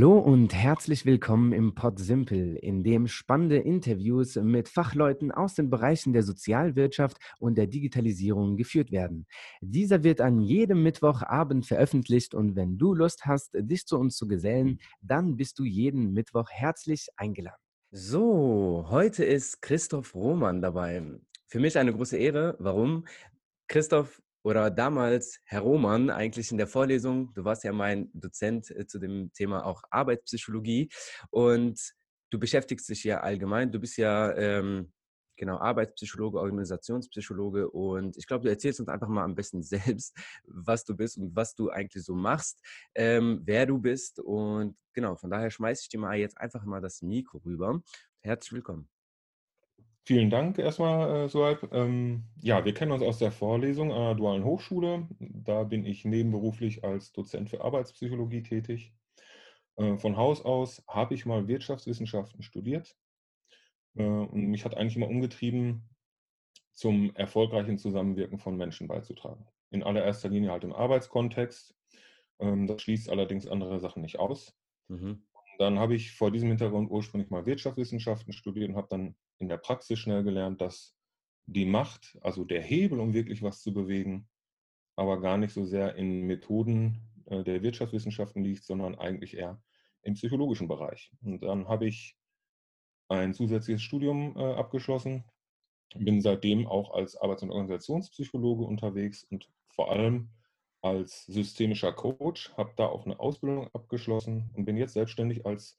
Hallo und herzlich willkommen im Pod Simple, in dem spannende Interviews mit Fachleuten aus den Bereichen der Sozialwirtschaft und der Digitalisierung geführt werden. Dieser wird an jedem Mittwochabend veröffentlicht und wenn du Lust hast, dich zu uns zu gesellen, dann bist du jeden Mittwoch herzlich eingeladen. So, heute ist Christoph Roman dabei. Für mich eine große Ehre. Warum? Christoph oder damals Herr Roman eigentlich in der Vorlesung, du warst ja mein Dozent äh, zu dem Thema auch Arbeitspsychologie und du beschäftigst dich ja allgemein, du bist ja ähm, genau Arbeitspsychologe, Organisationspsychologe und ich glaube, du erzählst uns einfach mal am besten selbst, was du bist und was du eigentlich so machst, ähm, wer du bist und genau, von daher schmeiße ich dir mal jetzt einfach mal das Mikro rüber. Herzlich willkommen. Vielen Dank erstmal, äh, Suhaib. Ähm, ja, wir kennen uns aus der Vorlesung an der Dualen Hochschule. Da bin ich nebenberuflich als Dozent für Arbeitspsychologie tätig. Äh, von Haus aus habe ich mal Wirtschaftswissenschaften studiert äh, und mich hat eigentlich immer umgetrieben, zum erfolgreichen Zusammenwirken von Menschen beizutragen. In allererster Linie halt im Arbeitskontext. Ähm, das schließt allerdings andere Sachen nicht aus. Mhm. Dann habe ich vor diesem Hintergrund ursprünglich mal Wirtschaftswissenschaften studiert und habe dann in der Praxis schnell gelernt, dass die Macht, also der Hebel, um wirklich was zu bewegen, aber gar nicht so sehr in Methoden äh, der Wirtschaftswissenschaften liegt, sondern eigentlich eher im psychologischen Bereich. Und dann habe ich ein zusätzliches Studium äh, abgeschlossen, bin seitdem auch als Arbeits- und Organisationspsychologe unterwegs und vor allem als systemischer Coach, habe da auch eine Ausbildung abgeschlossen und bin jetzt selbstständig als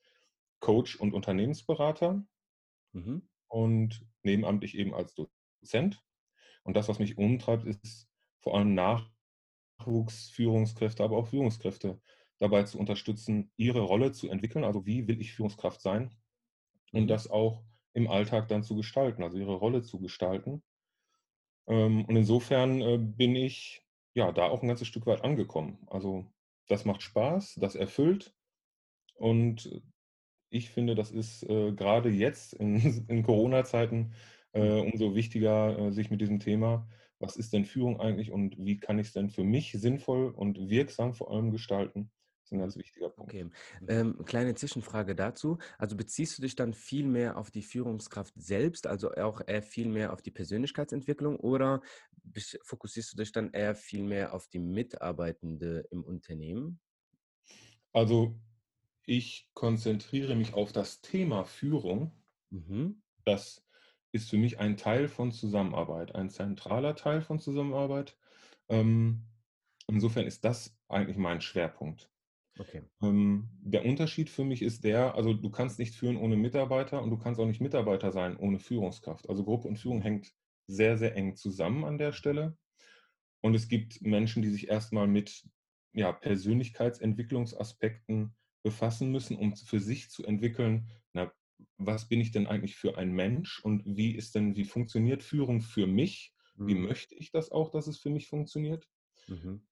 Coach und Unternehmensberater. Mhm und nebenamtlich eben als Dozent. Und das, was mich umtreibt, ist vor allem Nachwuchsführungskräfte, aber auch Führungskräfte dabei zu unterstützen, ihre Rolle zu entwickeln. Also wie will ich Führungskraft sein? Und mhm. das auch im Alltag dann zu gestalten, also ihre Rolle zu gestalten. Ähm, und insofern äh, bin ich ja da auch ein ganzes Stück weit angekommen. Also das macht Spaß, das erfüllt und ich finde, das ist äh, gerade jetzt in, in Corona-Zeiten äh, umso wichtiger, äh, sich mit diesem Thema, was ist denn Führung eigentlich und wie kann ich es denn für mich sinnvoll und wirksam vor allem gestalten, ist ein ganz wichtiger Punkt. Okay. Mhm. Ähm, kleine Zwischenfrage dazu. Also beziehst du dich dann viel mehr auf die Führungskraft selbst, also auch eher viel mehr auf die Persönlichkeitsentwicklung oder fokussierst du dich dann eher viel mehr auf die Mitarbeitende im Unternehmen? Also ich konzentriere mich auf das Thema Führung. Mhm. Das ist für mich ein Teil von Zusammenarbeit, ein zentraler Teil von Zusammenarbeit. Ähm, insofern ist das eigentlich mein Schwerpunkt. Okay. Ähm, der Unterschied für mich ist der, also du kannst nicht führen ohne Mitarbeiter und du kannst auch nicht Mitarbeiter sein ohne Führungskraft. Also Gruppe und Führung hängt sehr, sehr eng zusammen an der Stelle. Und es gibt Menschen, die sich erstmal mit ja, Persönlichkeitentwicklungsaspekten befassen müssen, um für sich zu entwickeln, na, was bin ich denn eigentlich für ein Mensch und wie ist denn, wie funktioniert Führung für mich? Wie mhm. möchte ich das auch, dass es für mich funktioniert? Mhm.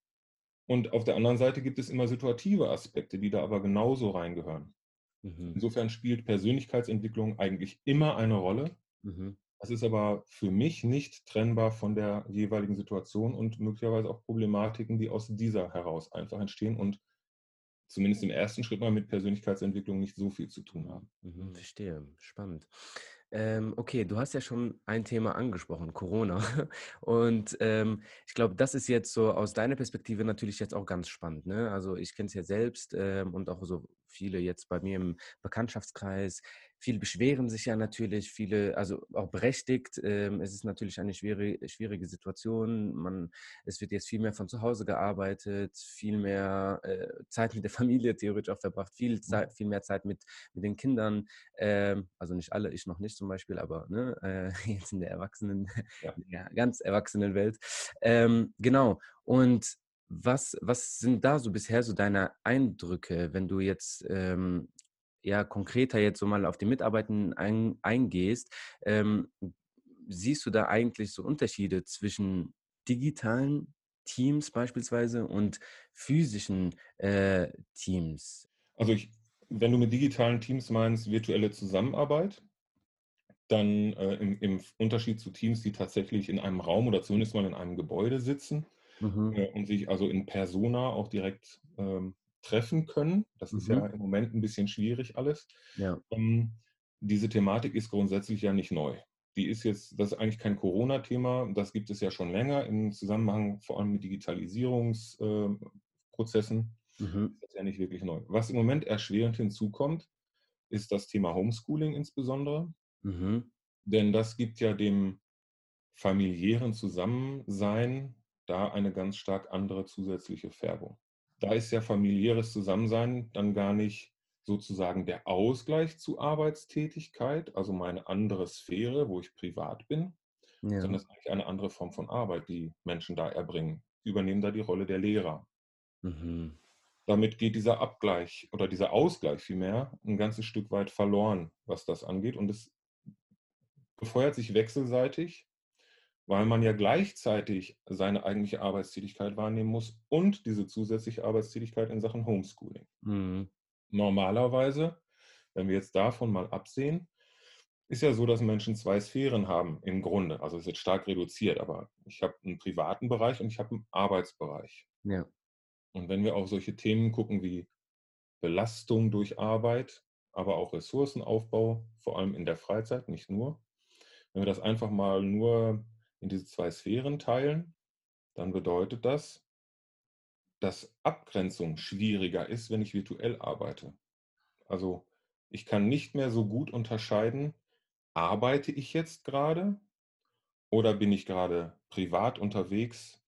Und auf der anderen Seite gibt es immer situative Aspekte, die da aber genauso reingehören. Mhm. Insofern spielt Persönlichkeitsentwicklung eigentlich immer eine Rolle. Mhm. Das ist aber für mich nicht trennbar von der jeweiligen Situation und möglicherweise auch Problematiken, die aus dieser heraus einfach entstehen und zumindest im ersten Schritt mal mit Persönlichkeitsentwicklung nicht so viel zu tun haben. Mhm, verstehe, spannend. Ähm, okay, du hast ja schon ein Thema angesprochen, Corona. Und ähm, ich glaube, das ist jetzt so aus deiner Perspektive natürlich jetzt auch ganz spannend. Ne? Also ich kenne es ja selbst ähm, und auch so viele jetzt bei mir im Bekanntschaftskreis. Viele beschweren sich ja natürlich, viele, also auch berechtigt. Ähm, es ist natürlich eine schwierige, schwierige Situation. Man, es wird jetzt viel mehr von zu Hause gearbeitet, viel mehr äh, Zeit mit der Familie theoretisch auch verbracht, viel, Zeit, viel mehr Zeit mit, mit den Kindern. Ähm, also nicht alle, ich noch nicht zum Beispiel, aber ne, äh, jetzt in der Erwachsenen, ja. ja ganz erwachsenen Welt. Ähm, genau. Und was, was sind da so bisher so deine Eindrücke, wenn du jetzt ähm, ja konkreter jetzt so mal auf die Mitarbeitenden ein, eingehst? Ähm, siehst du da eigentlich so Unterschiede zwischen digitalen Teams beispielsweise und physischen äh, Teams? Also ich, wenn du mit digitalen Teams meinst, virtuelle Zusammenarbeit, dann äh, im, im, Unterschied zu Teams, die tatsächlich in einem Raum oder zumindest mal in einem Gebäude sitzen, mhm. äh, und sich also in Persona auch direkt ähm, treffen können. Das ist ja Mhm. im Moment ein bisschen schwierig alles. Ja. Ähm, diese Thematik ist grundsätzlich ja nicht neu. Die ist jetzt das ist eigentlich kein Corona-Thema, das gibt es ja schon länger im Zusammenhang vor allem mit Digitalisierungsprozessen. Mhm. Das ist ja nicht wirklich neu. Was im Moment erschwerend hinzukommt, ist das Thema Homeschooling insbesondere, Mhm. denn das gibt ja dem familiären Zusammensein da eine ganz stark andere zusätzliche Färbung. Da ist ja familiäres Zusammensein dann gar nicht sozusagen der Ausgleich zu Arbeitstätigkeit, also meine andere Sphäre, wo ich privat bin, Ja. sondern es ist eigentlich eine andere Form von Arbeit, die Menschen da erbringen. Die übernehmen da die Rolle der Lehrer. Mhm. Damit geht dieser Abgleich oder dieser Ausgleich vielmehr ein ganzes Stück weit verloren, was das angeht. Und es befeuert sich wechselseitig, weil man ja gleichzeitig seine eigentliche Arbeitstätigkeit wahrnehmen muss und diese zusätzliche Arbeitstätigkeit in Sachen Homeschooling. Mhm. Normalerweise, wenn wir jetzt davon mal absehen, ist ja so, dass Menschen zwei Sphären haben im Grunde. Also es ist jetzt stark reduziert, aber ich habe einen privaten Bereich und ich habe einen Arbeitsbereich. Ja. Und wenn wir auf solche Themen gucken wie Belastung durch Arbeit, aber auch Ressourcenaufbau, vor allem in der Freizeit, nicht nur, wenn wir das einfach mal nur in diese zwei Sphären teilen, dann bedeutet das, dass Abgrenzung schwieriger ist, wenn ich virtuell arbeite. Also ich kann nicht mehr so gut unterscheiden, arbeite ich jetzt gerade oder bin ich gerade privat unterwegs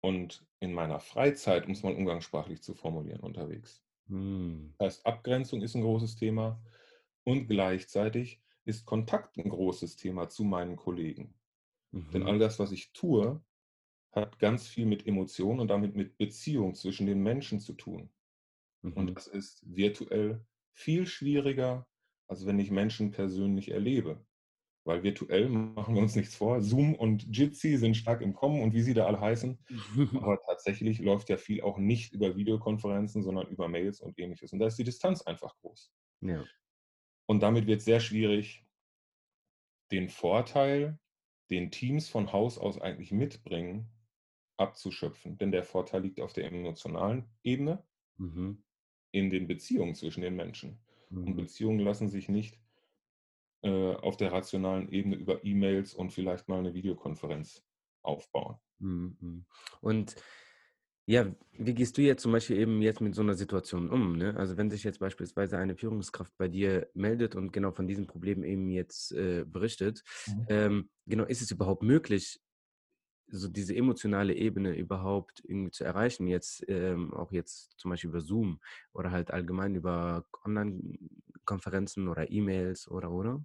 und in meiner Freizeit, um es mal umgangssprachlich zu formulieren, unterwegs. Mhm. Das heißt, Abgrenzung ist ein großes Thema und gleichzeitig ist Kontakt ein großes Thema zu meinen Kollegen. Denn all Mhm. das, was ich tue, hat ganz viel mit Emotionen und damit mit Beziehung zwischen den Menschen zu tun. Und Mhm. das ist virtuell viel schwieriger, als wenn ich Menschen persönlich erlebe. Weil virtuell machen wir uns nichts vor. Zoom und Jitsi sind stark im Kommen und wie sie da alle heißen. Aber tatsächlich läuft ja viel auch nicht über Videokonferenzen, sondern über Mails und ähnliches. Und da ist die Distanz einfach groß. Ja. Und damit wird es sehr schwierig, den Vorteil, den Teams von Haus aus eigentlich mitbringen, abzuschöpfen. Denn der Vorteil liegt auf der emotionalen Ebene, Mhm. in den Beziehungen zwischen den Menschen. Und Mhm. Beziehungen lassen sich nicht äh, auf der rationalen Ebene über E-Mails und vielleicht mal eine Videokonferenz aufbauen. Mhm. Mhm. Und ja, wie gehst du jetzt zum Beispiel eben jetzt mit so einer Situation um? Ne? Also wenn sich jetzt beispielsweise eine Führungskraft bei dir meldet und genau von diesem Problem eben jetzt äh, berichtet, Mhm. ähm, genau, ist es überhaupt möglich, so diese emotionale Ebene überhaupt irgendwie zu erreichen, jetzt ähm, auch jetzt zum Beispiel über Zoom oder halt allgemein über Online-Konferenzen oder E-Mails oder oder?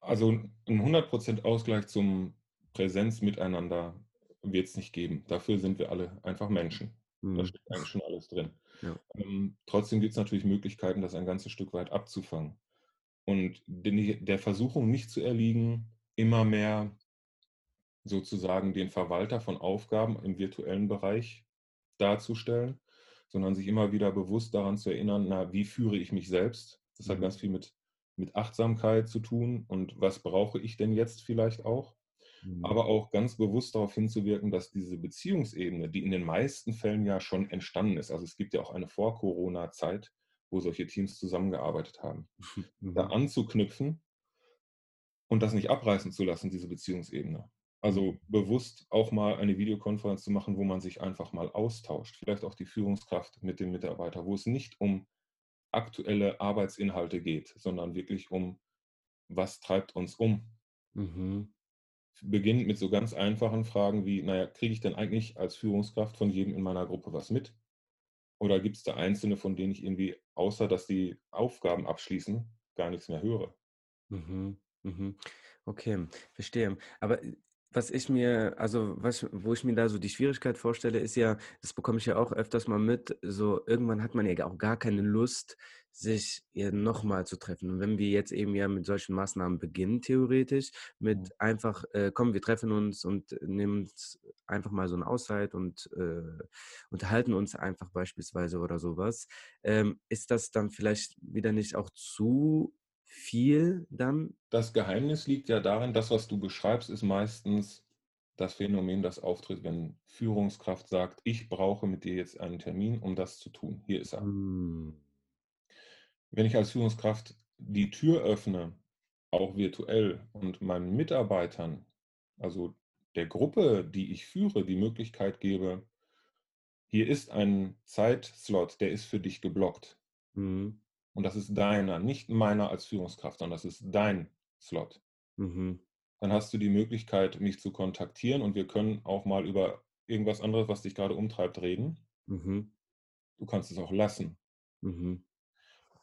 Also ein 100% Ausgleich zum Präsenzmiteinander wird es nicht geben. Dafür sind wir alle einfach Menschen. Da Mhm. steckt eigentlich schon alles drin. Ja. Ähm, trotzdem gibt es natürlich Möglichkeiten, das ein ganzes Stück weit abzufangen. Und den, der Versuchung nicht zu erliegen, immer mehr sozusagen den Verwalter von Aufgaben im virtuellen Bereich darzustellen, sondern sich immer wieder bewusst daran zu erinnern, na, wie führe ich mich selbst? Das hat Mhm. ganz viel mit, mit Achtsamkeit zu tun und was brauche ich denn jetzt vielleicht auch? Mhm. Aber auch ganz bewusst darauf hinzuwirken, dass diese Beziehungsebene, die in den meisten Fällen ja schon entstanden ist, also es gibt ja auch eine Vor-Corona-Zeit, wo solche Teams zusammengearbeitet haben, da Mhm. anzuknüpfen und das nicht abreißen zu lassen, diese Beziehungsebene. Mhm. Also bewusst auch mal eine Videokonferenz zu machen, wo man sich einfach mal austauscht. Vielleicht auch die Führungskraft mit dem Mitarbeiter, wo es nicht um aktuelle Arbeitsinhalte geht, sondern wirklich um, was treibt uns um. Mhm. Beginnt mit so ganz einfachen Fragen wie, naja, kriege ich denn eigentlich als Führungskraft von jedem in meiner Gruppe was mit? Oder gibt es da Einzelne, von denen ich irgendwie, außer dass die Aufgaben abschließen, gar nichts mehr höre? Mhm. Mhm. Okay, verstehe. Aber äh, was ich mir, also was, wo ich mir da so die Schwierigkeit vorstelle, ist ja, das bekomme ich ja auch öfters mal mit, so irgendwann hat man ja auch gar keine Lust, sich ja nochmal zu treffen. Und wenn wir jetzt eben ja mit solchen Maßnahmen beginnen, theoretisch, Mhm. mit einfach, äh, komm, wir treffen uns und nehmen uns einfach mal so eine Auszeit und äh, unterhalten uns einfach beispielsweise oder sowas, ähm, ist das dann vielleicht wieder nicht auch zu viel dann? Das Geheimnis liegt ja darin, das, was du beschreibst, ist meistens das Phänomen, das auftritt, wenn Führungskraft sagt, ich brauche mit dir jetzt einen Termin, um das zu tun. Hier ist er. Mhm. Wenn ich als Führungskraft die Tür öffne, auch virtuell, und meinen Mitarbeitern, also der Gruppe, die ich führe, die Möglichkeit gebe, hier ist ein Zeitslot, der ist für dich geblockt. Mhm. Und das ist deiner, nicht meiner als Führungskraft, sondern das ist dein Slot. Mhm. Dann hast du die Möglichkeit, mich zu kontaktieren und wir können auch mal über irgendwas anderes, was dich gerade umtreibt, reden. Mhm. Du kannst es auch lassen. Mhm.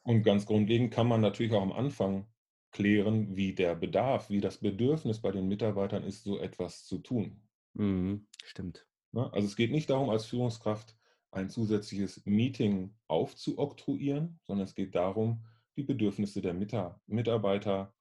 Und ganz grundlegend kann man natürlich auch am Anfang klären, wie der Bedarf, wie das Bedürfnis bei den Mitarbeitern ist, so etwas zu tun. Mhm. Stimmt. Ne? Also es geht nicht darum, als Führungskraft ein zusätzliches Meeting aufzuoktroyieren, sondern es geht darum, die Bedürfnisse der Mitarbeiter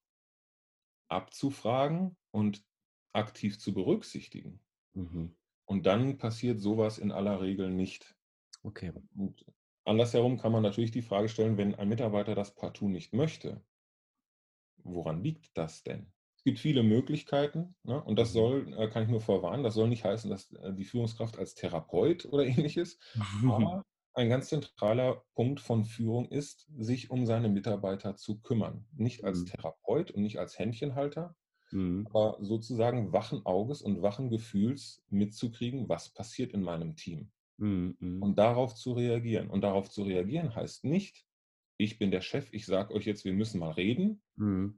abzufragen und aktiv zu berücksichtigen. Mhm. Und dann passiert sowas in aller Regel nicht. Okay. Und andersherum kann man natürlich die Frage stellen, wenn ein Mitarbeiter das partout nicht möchte, woran liegt das denn? Es gibt viele Möglichkeiten ne? und das Mhm. soll, äh, kann ich nur vorwarnen, das soll nicht heißen, dass äh, die Führungskraft als Therapeut oder ähnliches, aber ein ganz zentraler Punkt von Führung ist, sich um seine Mitarbeiter zu kümmern. Nicht als Mhm. Therapeut und nicht als Händchenhalter, Mhm. aber sozusagen wachen Auges und wachen Gefühls mitzukriegen, was passiert in meinem Team Mhm. Mhm. und darauf zu reagieren. Und darauf zu reagieren heißt nicht, ich bin der Chef, ich sage euch jetzt, wir müssen mal reden, Mhm.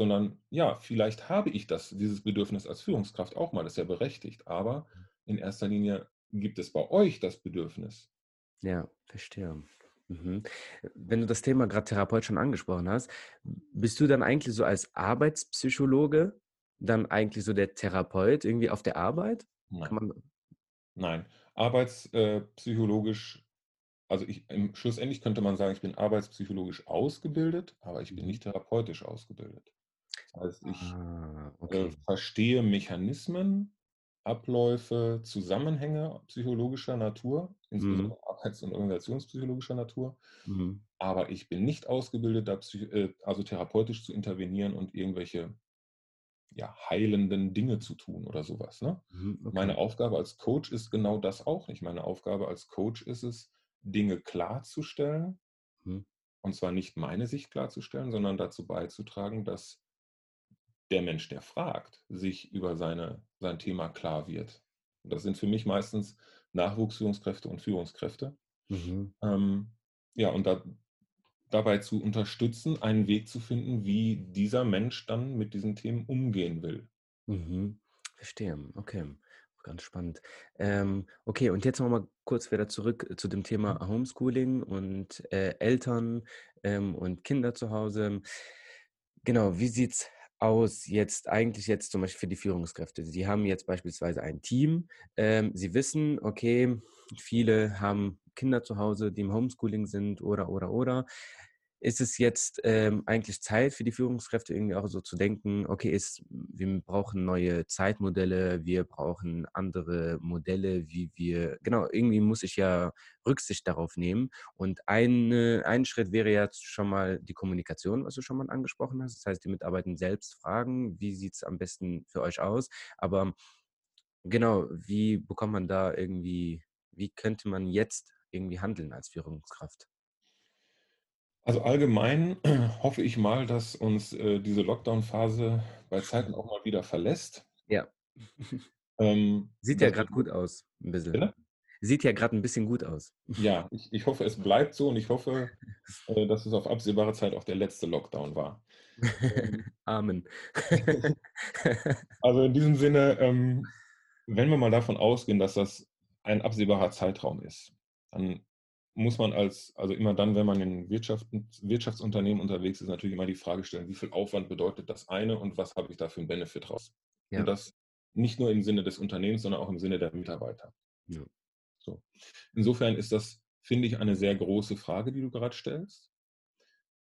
Sondern ja, vielleicht habe ich das, dieses Bedürfnis als Führungskraft auch mal, das ist ja berechtigt, aber in erster Linie gibt es bei euch das Bedürfnis. Ja, verstehe. Mhm. Wenn du das Thema gerade Therapeut schon angesprochen hast, bist du dann eigentlich so als Arbeitspsychologe dann eigentlich so der Therapeut irgendwie auf der Arbeit? Nein, nein. Arbeitspsychologisch, also ich, im, schlussendlich könnte man sagen, ich bin arbeitspsychologisch ausgebildet, aber ich bin Mhm. nicht therapeutisch ausgebildet. Das heißt, ich Ah, äh, okay. verstehe Mechanismen, Abläufe, Zusammenhänge psychologischer Natur, Mhm. insbesondere arbeits- und organisationspsychologischer Natur, Mhm. aber ich bin nicht ausgebildet, äh, also therapeutisch zu intervenieren und irgendwelche ja, heilenden Dinge zu tun oder sowas. Ne? Mhm. Okay. Meine Aufgabe als Coach ist genau das auch nicht. Meine Aufgabe als Coach ist es, Dinge klarzustellen, Mhm. und zwar nicht meine Sicht klarzustellen, sondern dazu beizutragen, dass der Mensch, der fragt, sich über seine, sein Thema klar wird. Und das sind für mich meistens Nachwuchsführungskräfte und Führungskräfte. Mhm. Ähm, ja, und da, dabei zu unterstützen, einen Weg zu finden, wie dieser Mensch dann mit diesen Themen umgehen will. Mhm. Verstehe. Okay. Ganz spannend. Ähm, okay, und jetzt nochmal kurz wieder zurück zu dem Thema Mhm. Homeschooling und äh, Eltern ähm, und Kinder zu Hause. Genau, wie sieht's aus jetzt eigentlich jetzt zum Beispiel für die Führungskräfte? Sie haben jetzt beispielsweise ein Team. Ähm, Sie wissen, okay, viele haben Kinder zu Hause, die im Homeschooling sind oder, oder, oder. Ist es jetzt ähm, eigentlich Zeit für die Führungskräfte irgendwie auch so zu denken, okay, ist, wir brauchen neue Zeitmodelle, wir brauchen andere Modelle, wie wir, genau, irgendwie muss ich ja Rücksicht darauf nehmen. Und eine, ein Schritt wäre jetzt schon mal die Kommunikation, was du schon mal angesprochen hast. Das heißt, die Mitarbeiter selbst fragen, wie sieht es am besten für euch aus? Aber genau, wie bekommt man da irgendwie, wie könnte man jetzt irgendwie handeln als Führungskraft? Also allgemein hoffe ich mal, dass uns äh, diese Lockdown-Phase bei Zeiten auch mal wieder verlässt. Ja. Ähm, Sieht ja gerade gut aus, ein bisschen. bitte? Sieht ja gerade ein bisschen gut aus. Ja, ich, ich hoffe, es bleibt so und ich hoffe, äh, dass es auf absehbare Zeit auch der letzte Lockdown war. Ähm, Amen. Also in diesem Sinne, ähm, wenn wir mal davon ausgehen, dass das ein absehbarer Zeitraum ist, dann muss man als, also immer dann, wenn man in Wirtschaft, Wirtschaftsunternehmen unterwegs ist, natürlich immer die Frage stellen, wie viel Aufwand bedeutet das eine und was habe ich da für einen Benefit raus? Ja. Und das nicht nur im Sinne des Unternehmens, sondern auch im Sinne der Mitarbeiter. Ja. So. Insofern ist das, finde ich, eine sehr große Frage, die du gerade stellst.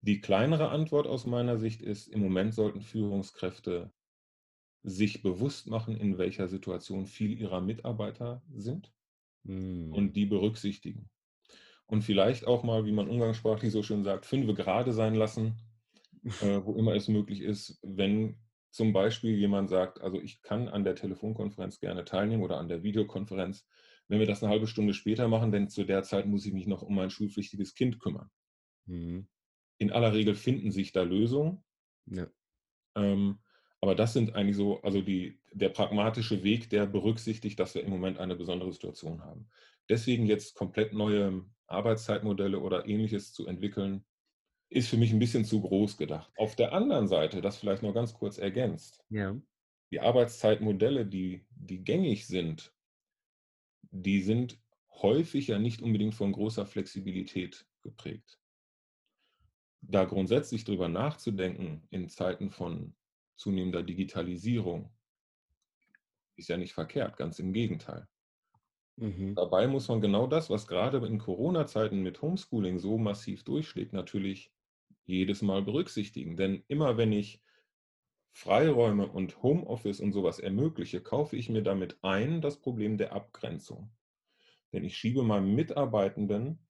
Die kleinere Antwort aus meiner Sicht ist, im Moment sollten Führungskräfte sich bewusst machen, in welcher Situation viele ihrer Mitarbeiter sind Mm. und die berücksichtigen. Und vielleicht auch mal, wie man umgangssprachlich so schön sagt, fünfe gerade sein lassen, äh, wo immer es möglich ist, wenn zum Beispiel jemand sagt, also ich kann an der Telefonkonferenz gerne teilnehmen oder an der Videokonferenz, wenn wir das eine halbe Stunde später machen, denn zu der Zeit muss ich mich noch um mein schulpflichtiges Kind kümmern. Mhm. In aller Regel finden sich da Lösungen. Ja. Ähm, aber das sind eigentlich so, also die, der pragmatische Weg, der berücksichtigt, dass wir im Moment eine besondere Situation haben. Deswegen jetzt komplett neue Arbeitszeitmodelle oder ähnliches zu entwickeln, ist für mich ein bisschen zu groß gedacht. Auf der anderen Seite, das vielleicht noch ganz kurz ergänzt, Ja. die Arbeitszeitmodelle, die, die gängig sind, die sind häufig ja nicht unbedingt von großer Flexibilität geprägt. Da grundsätzlich drüber nachzudenken in Zeiten von zunehmender Digitalisierung ist ja nicht verkehrt, ganz im Gegenteil. Mhm. Dabei muss man genau das, was gerade in Corona-Zeiten mit Homeschooling so massiv durchschlägt, natürlich jedes Mal berücksichtigen. Denn immer wenn ich Freiräume und Homeoffice und sowas ermögliche, kaufe ich mir damit ein das Problem der Abgrenzung. Denn ich schiebe meinem Mitarbeitenden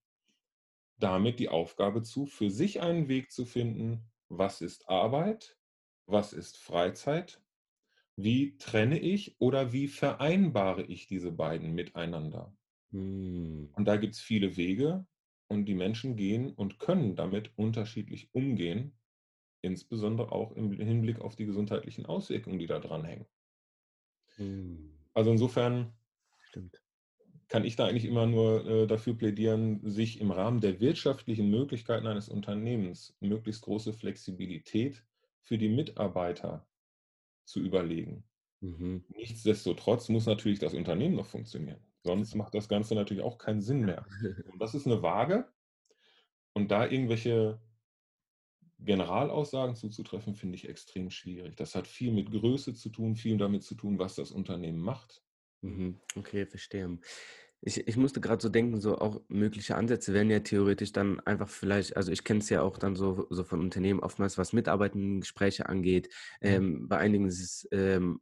damit die Aufgabe zu, für sich einen Weg zu finden, was ist Arbeit, was ist Freizeit, wie trenne ich oder wie vereinbare ich diese beiden miteinander. Mhm. Und da gibt es viele Wege und die Menschen gehen und können damit unterschiedlich umgehen, insbesondere auch im Hinblick auf die gesundheitlichen Auswirkungen, die da dranhängen. Mhm. Also insofern Stimmt. kann ich da eigentlich immer nur äh, dafür plädieren, sich im Rahmen der wirtschaftlichen Möglichkeiten eines Unternehmens möglichst große Flexibilität für die Mitarbeiter zu überlegen. Mhm. Nichtsdestotrotz muss natürlich das Unternehmen noch funktionieren. Sonst macht das Ganze natürlich auch keinen Sinn mehr. Und das ist eine Waage. Und da irgendwelche Generalaussagen zuzutreffen, finde ich extrem schwierig. Das hat viel mit Größe zu tun, viel damit zu tun, was das Unternehmen macht. Mhm. Okay, verstehe. Ich, ich musste gerade so denken, so auch mögliche Ansätze wären ja theoretisch dann einfach vielleicht, also ich kenne es ja auch dann so, so von Unternehmen oftmals, was Mitarbeitengespräche angeht. Ähm, bei einigen ist es ähm,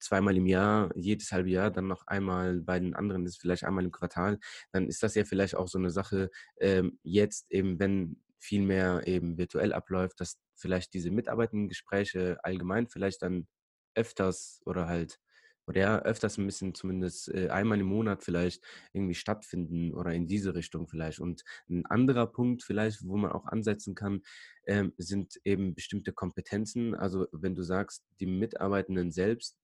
zweimal im Jahr, jedes halbe Jahr, dann noch einmal, bei den anderen ist es vielleicht einmal im Quartal. Dann ist das ja vielleicht auch so eine Sache, ähm, jetzt eben, wenn viel mehr eben virtuell abläuft, dass vielleicht diese Mitarbeitengespräche allgemein vielleicht dann öfters oder halt oder ja, öfters ein bisschen zumindest äh, einmal im Monat vielleicht irgendwie stattfinden oder in diese Richtung vielleicht. Und ein anderer Punkt vielleicht, wo man auch ansetzen kann, ähm, sind eben bestimmte Kompetenzen. Also wenn du sagst, die Mitarbeitenden selbst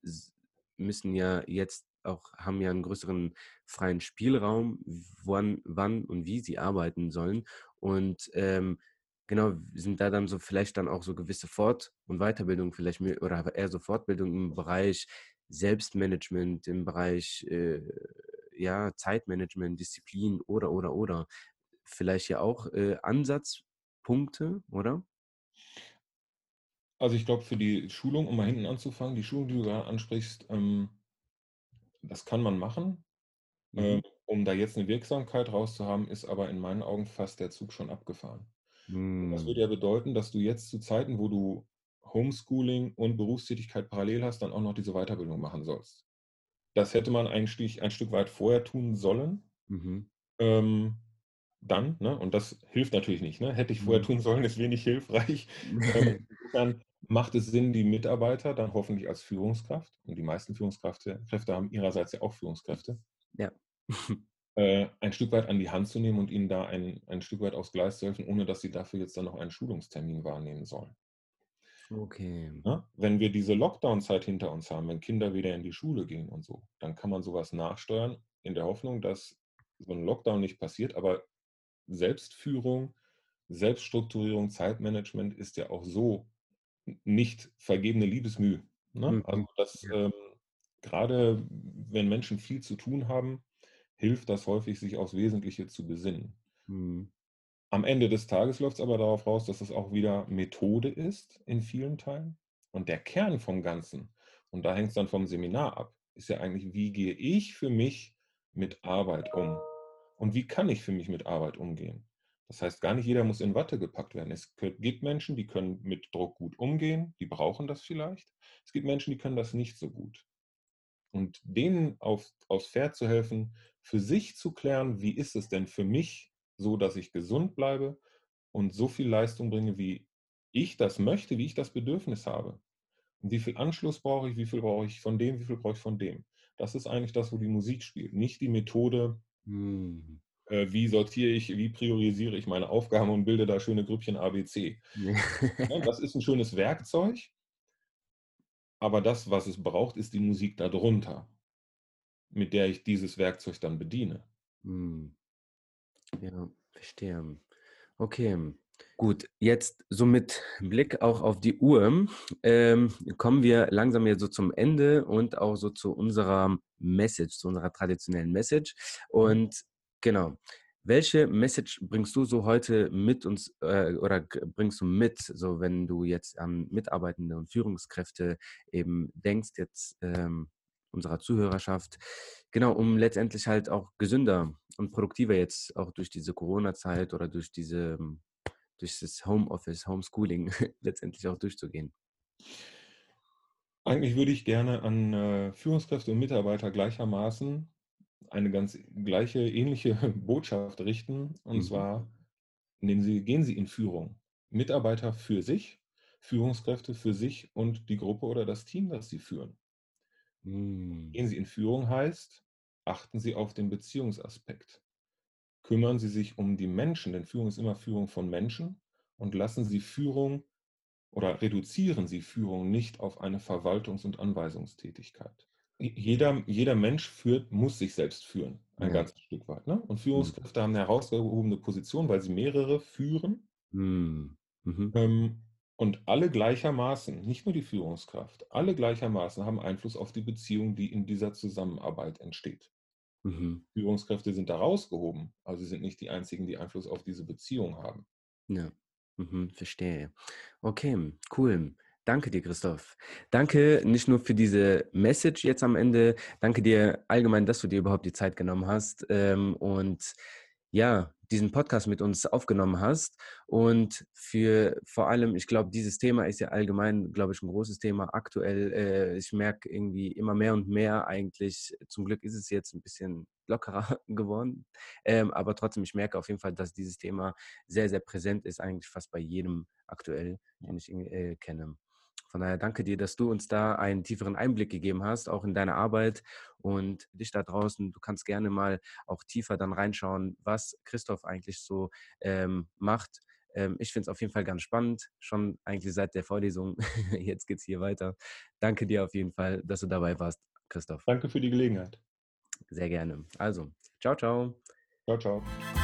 müssen ja jetzt auch, haben ja einen größeren freien Spielraum, wann, wann und wie sie arbeiten sollen. Und ähm, genau, sind da dann so vielleicht dann auch so gewisse Fort- und Weiterbildung vielleicht oder eher so Fortbildung im Bereich Selbstmanagement, im Bereich äh, ja, Zeitmanagement, Disziplin oder, oder, oder. Vielleicht ja auch äh, Ansatzpunkte, oder? Also ich glaube, für die Schulung, um mal hinten anzufangen, die Schulung, die du gerade ansprichst, ähm, das kann man machen. Ähm, Mhm. um da jetzt eine Wirksamkeit rauszuhaben, ist aber in meinen Augen fast der Zug schon abgefahren. Und das Hm. würde ja bedeuten, dass du jetzt zu Zeiten, wo du Homeschooling und Berufstätigkeit parallel hast, dann auch noch diese Weiterbildung machen sollst. Das hätte man ein Stück, ein Stück weit vorher tun sollen. Mhm. Ähm, dann, ne? und das hilft natürlich nicht. Ne? Hätte ich vorher Mhm. tun sollen, ist wenig hilfreich. Ähm, insofern macht es Sinn, die Mitarbeiter dann hoffentlich als Führungskraft, und die meisten Führungskräfte Kräfte haben ihrerseits ja auch Führungskräfte, ja. äh, ein Stück weit an die Hand zu nehmen und ihnen da ein, ein Stück weit aufs Gleis zu helfen, ohne dass sie dafür jetzt dann noch einen Schulungstermin wahrnehmen sollen. Okay. Ne? Wenn wir diese Lockdown-Zeit hinter uns haben, wenn Kinder wieder in die Schule gehen und so, dann kann man sowas nachsteuern, in der Hoffnung, dass so ein Lockdown nicht passiert. Aber Selbstführung, Selbststrukturierung, Zeitmanagement ist ja auch so nicht vergebene Liebesmüh. Ne? Also Mhm. das Ja. ähm, gerade wenn Menschen viel zu tun haben, hilft das häufig, sich aufs Wesentliche zu besinnen. Mhm. Am Ende des Tages läuft es aber darauf raus, dass es auch wieder Methode ist in vielen Teilen. Und der Kern vom Ganzen, und da hängt es dann vom Seminar ab, ist ja eigentlich, wie gehe ich für mich mit Arbeit um? Und wie kann ich für mich mit Arbeit umgehen? Das heißt, gar nicht jeder muss in Watte gepackt werden. Es gibt Menschen, die können mit Druck gut umgehen, die brauchen das vielleicht. Es gibt Menschen, die können das nicht so gut. Und denen auf, aufs Pferd zu helfen, für sich zu klären, wie ist es denn für mich so, dass ich gesund bleibe und so viel Leistung bringe, wie ich das möchte, wie ich das Bedürfnis habe. Wie viel Anschluss brauche ich, wie viel brauche ich von dem, wie viel brauche ich von dem. Das ist eigentlich das, wo die Musik spielt, nicht die Methode, Mhm. äh, wie sortiere ich, wie priorisiere ich meine Aufgaben und bilde da schöne Grüppchen ABC. Ne, das ist ein schönes Werkzeug, aber das, was es braucht, ist die Musik darunter, mit der ich dieses Werkzeug dann bediene. Mhm. Ja, verstehe. Okay, gut. Jetzt so mit Blick auch auf die Uhr, ähm, kommen wir langsam jetzt so zum Ende und auch so zu unserer Message, zu unserer traditionellen Message. Mhm. Und genau, welche Message bringst du so heute mit uns äh, oder bringst du mit, so wenn du jetzt an Mitarbeitende und Führungskräfte eben denkst, jetzt ähm, unserer Zuhörerschaft, genau, um letztendlich halt auch gesünder und produktiver jetzt auch durch diese Corona-Zeit oder durch diese, ähm, durch das Homeoffice, Homeschooling letztendlich auch durchzugehen. Eigentlich würde ich gerne an äh, Führungskräfte und Mitarbeiter gleichermaßen eine ganz gleiche, ähnliche Botschaft richten. Und Mhm. zwar nehmen Sie, gehen Sie in Führung. Mitarbeiter für sich, Führungskräfte für sich und die Gruppe oder das Team, das Sie führen. Mm, Gehen Sie in Führung heißt, achten Sie auf den Beziehungsaspekt. Kümmern Sie sich um die Menschen, denn Führung ist immer Führung von Menschen und lassen Sie Führung oder reduzieren Sie Führung nicht auf eine Verwaltungs- und Anweisungstätigkeit. Jeder, jeder Mensch führt, muss sich selbst führen, ein Ja. ganzes Stück weit. Ne? Und Mm, Führungskräfte haben eine herausgehobene Position, weil sie mehrere führen mm, mhm. ähm, und alle gleichermaßen, nicht nur die Führungskraft, alle gleichermaßen haben Einfluss auf die Beziehung, die in dieser Zusammenarbeit entsteht. Mhm. Führungskräfte sind da rausgehoben, also sie sind nicht die einzigen, die Einfluss auf diese Beziehung haben. Ja, mhm, verstehe. Okay, cool. Danke dir, Christoph. Danke nicht nur für diese Message jetzt am Ende, danke dir allgemein, dass du dir überhaupt die Zeit genommen hast ähm, und ja, diesen Podcast mit uns aufgenommen hast. Und für vor allem, ich glaube, dieses Thema ist ja allgemein, glaube ich, ein großes Thema aktuell. Äh, ich merke irgendwie immer mehr und mehr eigentlich, zum Glück ist es jetzt ein bisschen lockerer geworden. Ähm, aber trotzdem, ich merke auf jeden Fall, dass dieses Thema sehr, sehr präsent ist, eigentlich fast bei jedem aktuell, den ich äh, kenne. Von daher danke dir, dass du uns da einen tieferen Einblick gegeben hast, auch in deine Arbeit und dich da draußen. Du kannst gerne mal auch tiefer dann reinschauen, was Christoph eigentlich so ähm, macht. Ähm, ich finde es auf jeden Fall ganz spannend, schon eigentlich seit der Vorlesung. Jetzt geht es hier weiter. Danke dir auf jeden Fall, dass du dabei warst, Christoph. Danke für die Gelegenheit. Sehr gerne. Also, ciao, ciao. Ciao, ciao.